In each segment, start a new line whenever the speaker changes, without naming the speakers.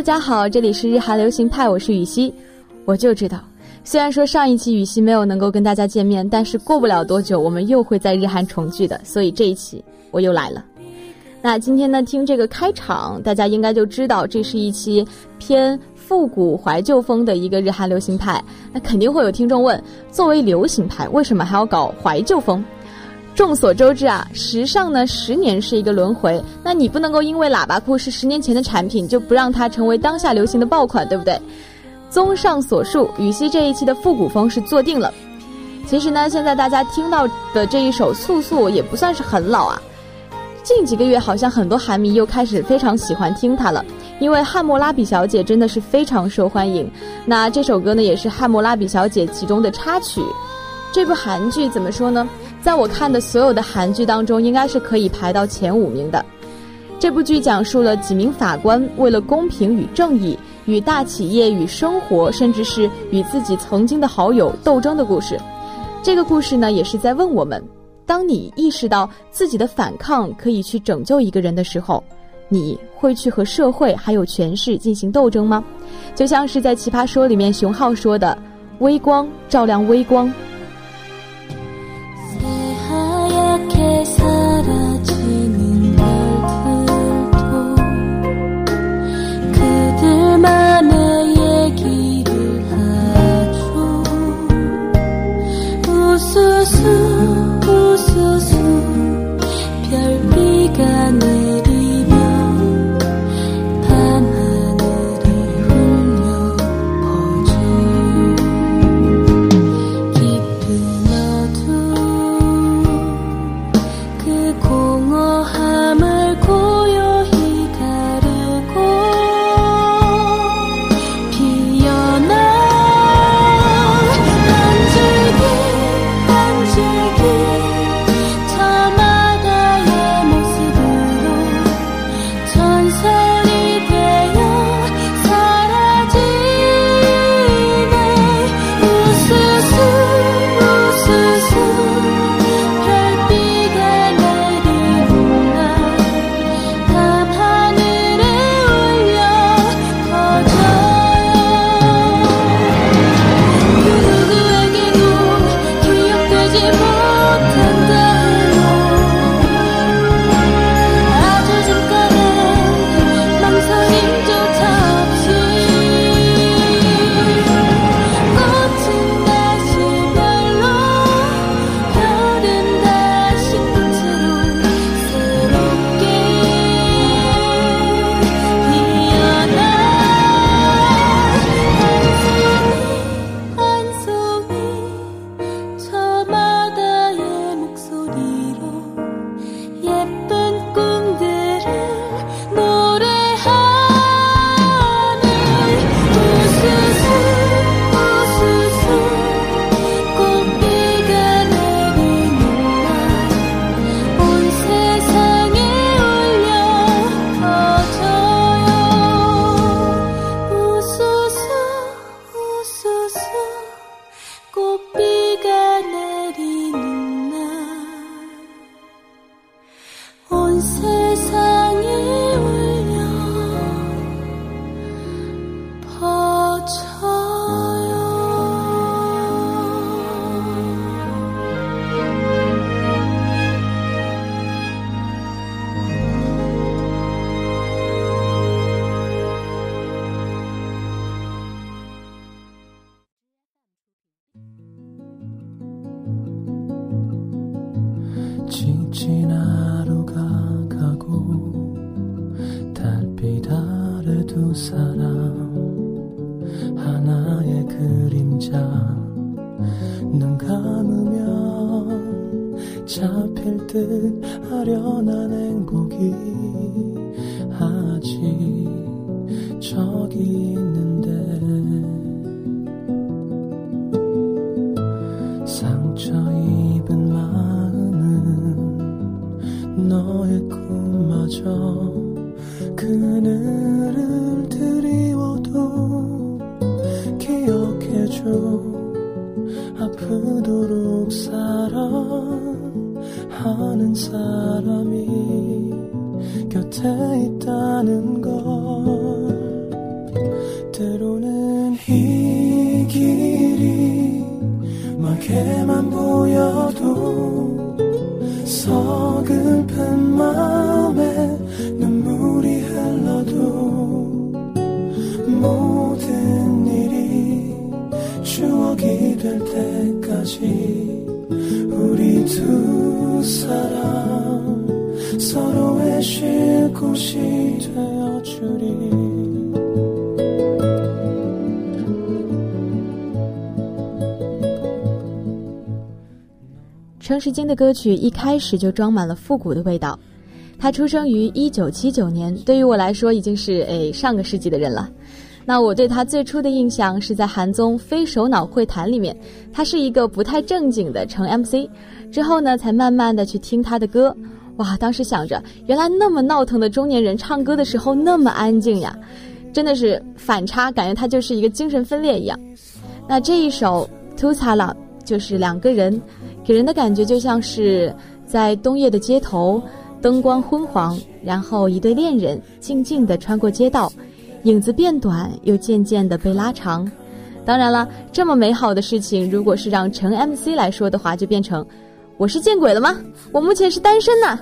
大家好，这里是日韩流行派，我是雨熙。我就知道，虽然说上一期雨熙没有能够跟大家见面，但是过不了多久，我们又会在日韩重聚的，所以这一期我又来了。那今天呢，听这个开场，大家应该就知道这是一期偏复古怀旧风的一个日韩流行派。那肯定会有听众问，作为流行派，为什么还要搞怀旧风？众所周知啊，时尚呢十年是一个轮回，那你不能够因为喇叭裤是十年前的产品，就不让它成为当下流行的爆款，对不对？综上所述，羽西这一期的复古风是做定了。其实呢，现在大家听到的这一首《素素》也不算是很老啊，近几个月好像很多韩迷又开始非常喜欢听它了，因为《汉谟拉比小姐》真的是非常受欢迎。那这首歌呢，也是《汉谟拉比小姐》其中的插曲。这部韩剧怎么说呢？在我看的所有的韩剧当中，应该是可以排到前五名的。这部剧讲述了几名法官为了公平与正义，与大企业与生活，甚至是与自己曾经的好友斗争的故事。这个故事呢，也是在问我们：当你意识到自己的反抗可以去拯救一个人的时候，你会去和社会还有权势进行斗争吗？就像是在《奇葩说》里面熊浩说的：“微光照亮微光。”
사람 하나의 그림자. 눈 감으면 잡힐 듯 아련한 행복이. 곁에 있다는 걸 때로는 이 길이 멀게만 보여도 서글픈 마
程时金的歌曲一开始就装满了复古的味道。他出生于一九七九年，对于我来说已经是诶上个世纪的人了。那我对他最初的印象是在韩综《非首脑会谈》里面，他是一个不太正经的成 MC。之后呢，才慢慢的去听他的歌。哇，当时想着，原来那么闹腾的中年人唱歌的时候那么安静呀，真的是反差，感觉他就是一个精神分裂一样。那这一首《To Sala》就是两个人，给人的感觉就像是在冬夜的街头，灯光昏黄，然后一对恋人静静地穿过街道，影子变短，又渐渐地被拉长。当然了，这么美好的事情，如果是让陈 MC 来说的话，就变成。我是见鬼了吗？我目前是单身呢。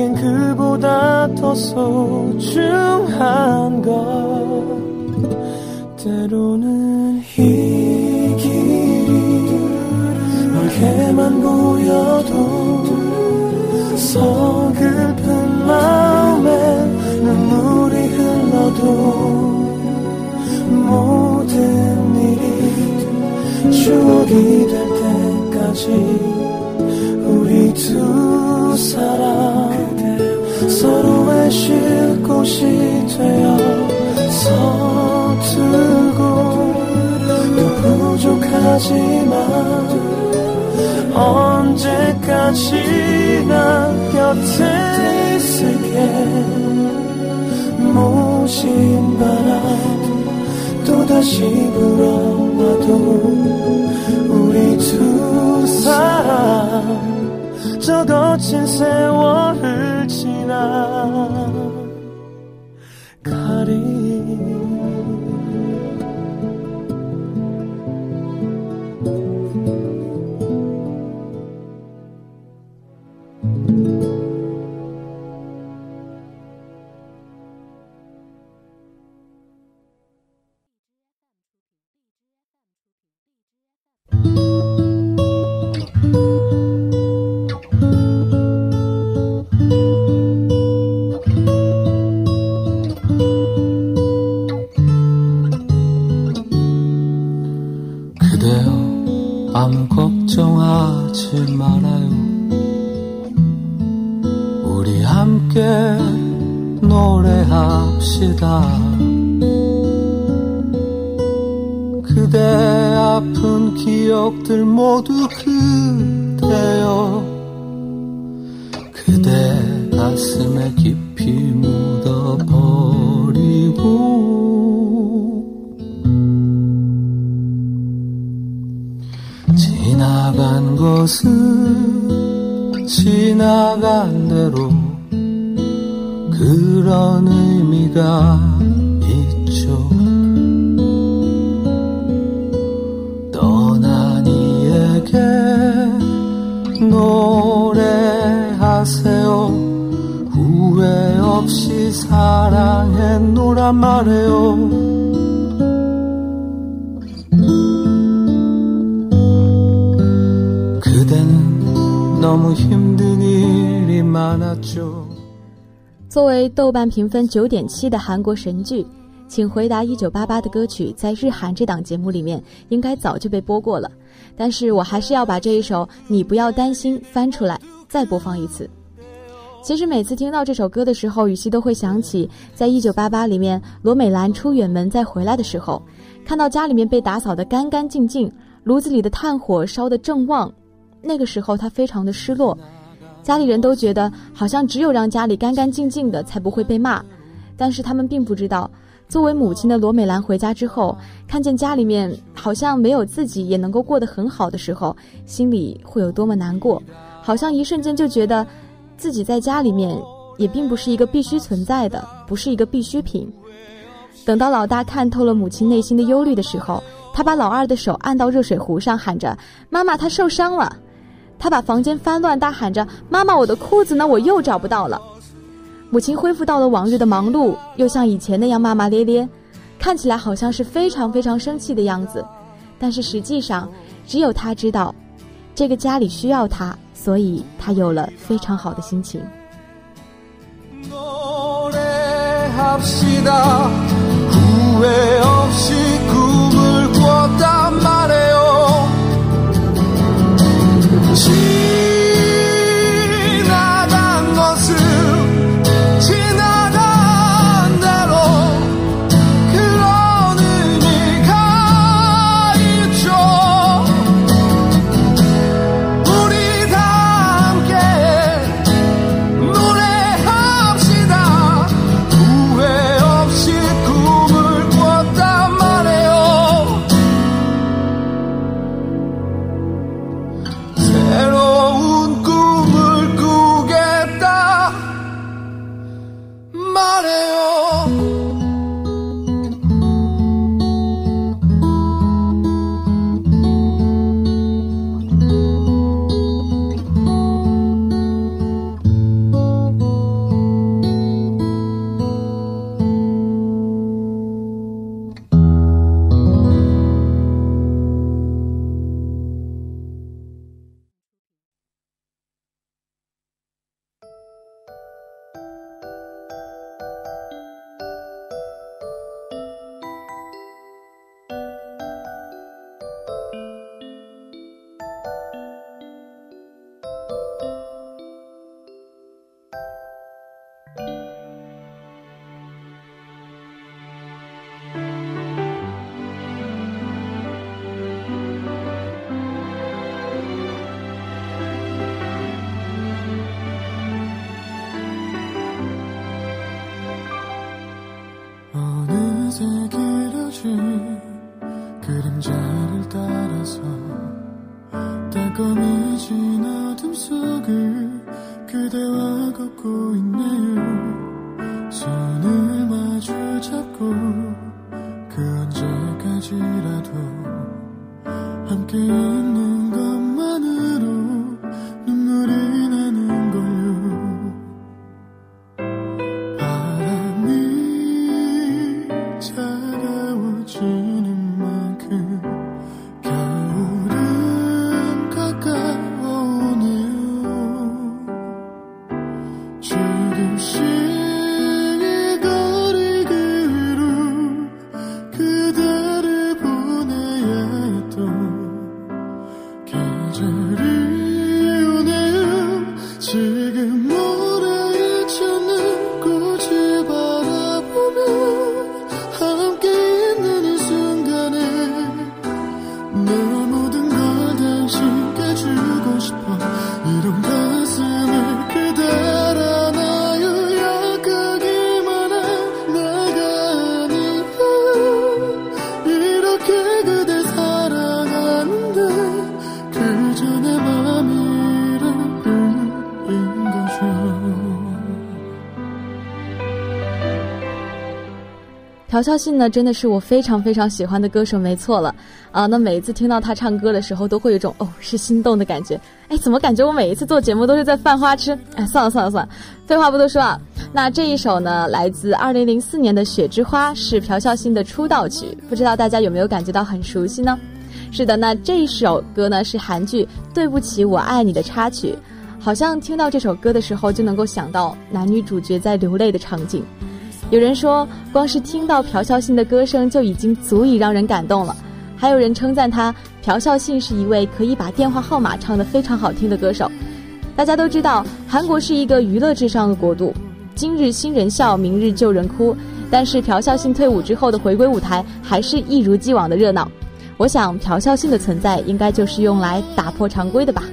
내겐 그보다 더 소중한 것. 때로는 이 길이 멀게만 보여도 서글픈 마음에 눈물이 흘러도 모든 일이 추억이 될 때까지 곳이 되어 서투고 또 부족하지만 언제까지나 곁에 있을게. 모신 바람 또다시 불어와도 우리 두 사람 저 거친 세월을 지나 You. 함께 노래합시다. 그대 아픈 기억들 모두 그대여. 그대 가슴에 깊이 묻어버리고. 지나간 것은 지나간 대로 그런 의미가 있죠. 떠난 이에게
노래하세요. 후회 없이 사랑했노라 말해요. 그대는 너무 힘든 일이 많았죠
作为豆瓣评分九点七的韩国神剧，请回答一九八八的歌曲在日韩这档节目里面应该早就被播过了，但是我还是要把这一首《你不要担心》翻出来再播放一次。其实每次听到这首歌的时候，雨熙都会想起在一九八八里面罗美兰出远门再回来的时候，看到家里面被打扫得干干净净，炉子里的炭火烧得正旺，那个时候她非常的失落。家里人都觉得好像只有让家里干干净净的才不会被骂，但是他们并不知道，作为母亲的罗美兰回家之后，看见家里面好像没有自己也能够过得很好的时候，心里会有多么难过，好像一瞬间就觉得，自己在家里面也并不是一个必须存在的，不是一个必需品。等到老大看透了母亲内心的忧虑的时候，他把老二的手按到热水壶上，喊着：“妈妈，他受伤了。”他把房间翻乱，大喊着：“妈妈，我的裤子呢？我又找不到了。”母亲恢复到了往日的忙碌，又像以前那样骂骂咧咧，看起来好像是非常非常生气的样子，但是实际上，只有他知道，这个家里需要他，所以他有了非常好的心情。
何?朴孝信呢，真的是我非常非常喜欢的歌手，没错了啊。那每一次听到他唱歌的时候，都会有一种哦是心动的感觉。哎，怎么感觉我每一次做节目都是在犯花痴？哎，算了算了算了，废话不多说啊。那这一首呢，来自二零零四年的《雪之花》，是朴孝信的出道曲，不知道大家有没有感觉到很熟悉呢？是的，那这一首歌呢是韩剧《对不起我爱你》的插曲，好像听到这首歌的时候就能够想到男女主角在流泪的场景。有人说，光是听到朴孝信的歌声就已经足以让人感动了。还有人称赞他，朴孝信是一位可以把电话号码唱得非常好听的歌手。大家都知道，韩国是一个娱乐至上的国度，今日新人笑，明日旧人哭。但是朴孝信退伍之后的回归舞台，还是一如既往的热闹。我想，朴孝信的存在应该就是用来打破常规的吧。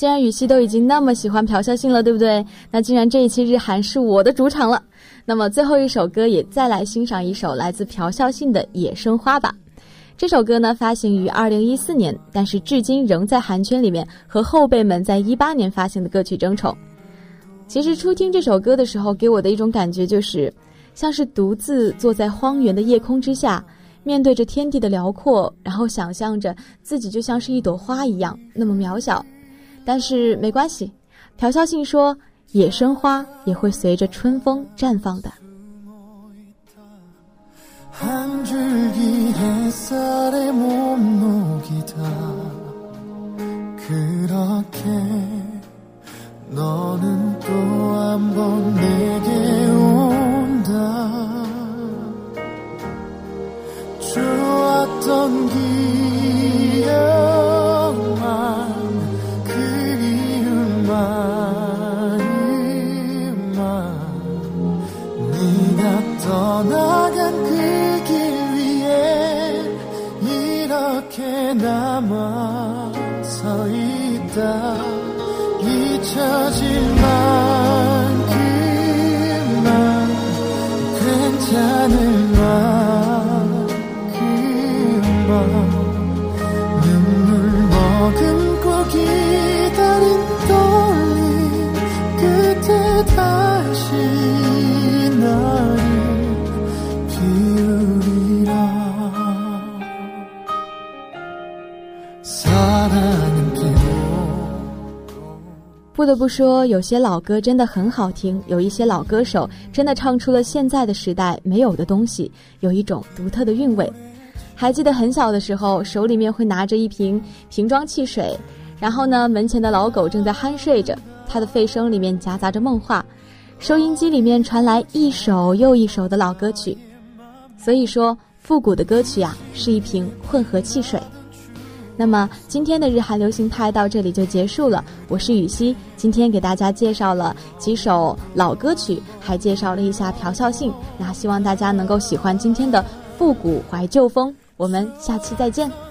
既然雨熙都已经那么喜欢朴孝信了，对不对？那既然这一期日韩是我的主场了，那么最后一首歌也再来欣赏一首来自朴孝信的《野生花》吧。这首歌呢发行于二零一四年，但是至今仍在韩圈里面和后辈们在一八年发行的歌曲争宠。其实初听这首歌的时候，给我的一种感觉就是，像是独自坐在荒原的夜空之下，面对着天地的辽阔，然后想象着自己就像是一朵花一样那么渺小。但是没关系，朴孝信说野生花也会随着春风绽放的。
不得不说，有些老歌真的很好听，有一些老歌手真的唱出了现在的时代没有的东西，有一种独特的韵味。还记得很小的时候，手里面会拿着一瓶瓶装汽水，然后呢，门前的老狗正在酣睡着，它的吠声里面夹杂着梦话，收音机里面传来一首又一首的老歌曲。所以说，复古的歌曲呀，是一瓶混合汽水。那么今天的日韩流行派到这里就结束了。我是雨熙，今天给大家介绍了几首老歌曲，还介绍了一下朴孝信。那希望大家能够喜欢今天的复古怀旧风。我们下期再见。